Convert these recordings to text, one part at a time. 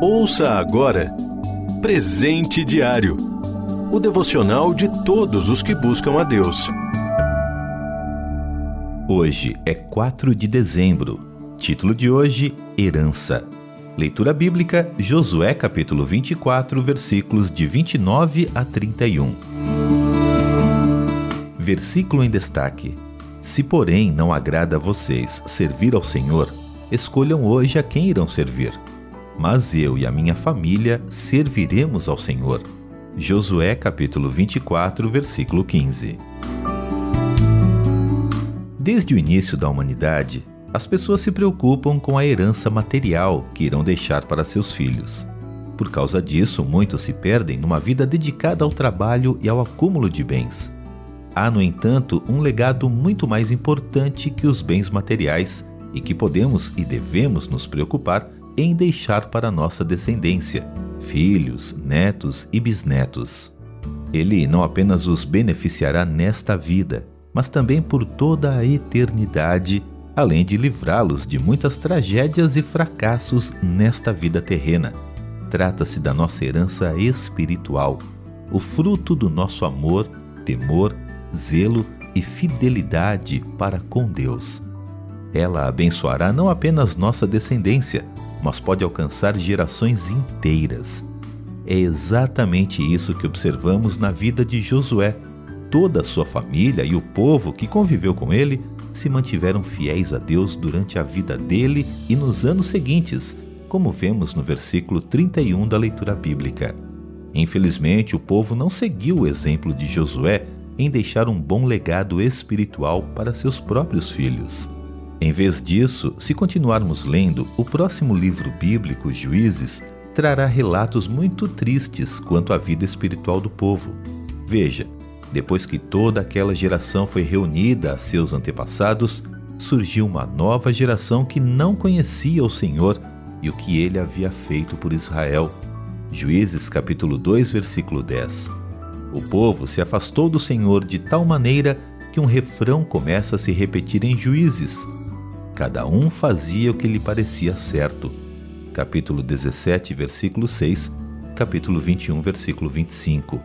Ouça agora Presente Diário o devocional de todos os que buscam a Deus. Hoje é 4 de dezembro. Título de hoje: Herança. Leitura bíblica: Josué capítulo 24, versículos de 29 a 31. Versículo em destaque: Se, porém, não agrada a vocês servir ao Senhor, escolham hoje a quem irão servir. Mas eu e a minha família serviremos ao Senhor. Josué capítulo 24, versículo 15. Desde o início da humanidade, as pessoas se preocupam com a herança material que irão deixar para seus filhos. Por causa disso, muitos se perdem numa vida dedicada ao trabalho e ao acúmulo de bens. Há, no entanto, um legado muito mais importante que os bens materiais e que podemos e devemos nos preocupar em deixar para nossa descendência, filhos, netos e bisnetos. Ele não apenas os beneficiará nesta vida, mas também por toda a eternidade, além de livrá-los de muitas tragédias e fracassos nesta vida terrena. Trata-se da nossa herança espiritual, o fruto do nosso amor, temor, zelo e fidelidade para com Deus. Ela abençoará não apenas nossa descendência, mas pode alcançar gerações inteiras. É exatamente isso que observamos na vida de Josué. Toda a sua família e o povo que conviveu com ele se mantiveram fiéis a Deus durante a vida dele e nos anos seguintes, como vemos no versículo 31 da leitura bíblica. Infelizmente, o povo não seguiu o exemplo de Josué em deixar um bom legado espiritual para seus próprios filhos. Em vez disso, se continuarmos lendo, o próximo livro bíblico, Juízes, trará relatos muito tristes quanto à vida espiritual do povo. Veja, depois que toda aquela geração foi reunida a seus antepassados, surgiu uma nova geração que não conhecia o Senhor e o que ele havia feito por Israel. Juízes capítulo 2, versículo 10. O povo se afastou do Senhor de tal maneira que um refrão começa a se repetir em Juízes: Cada um fazia o que lhe parecia certo. Capítulo 17, versículo 6, capítulo 21, versículo 25.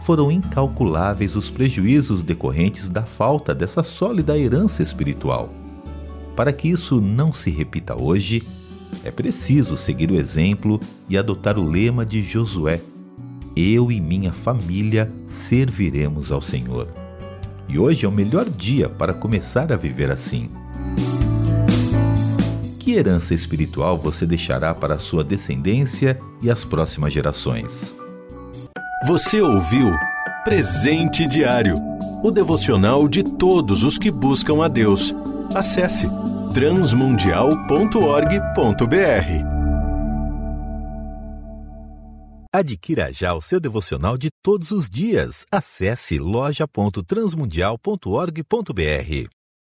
Foram incalculáveis os prejuízos decorrentes da falta dessa sólida herança espiritual. Para que isso não se repita hoje, é preciso seguir o exemplo e adotar o lema de Josué: Eu e minha família serviremos ao Senhor. E hoje é o melhor dia para começar a viver assim. Que herança espiritual você deixará para a sua descendência e as próximas gerações? Você ouviu Presente Diário o devocional de todos os que buscam a Deus. Acesse transmundial.org.br. Adquira já o seu devocional de todos os dias. Acesse loja.transmundial.org.br.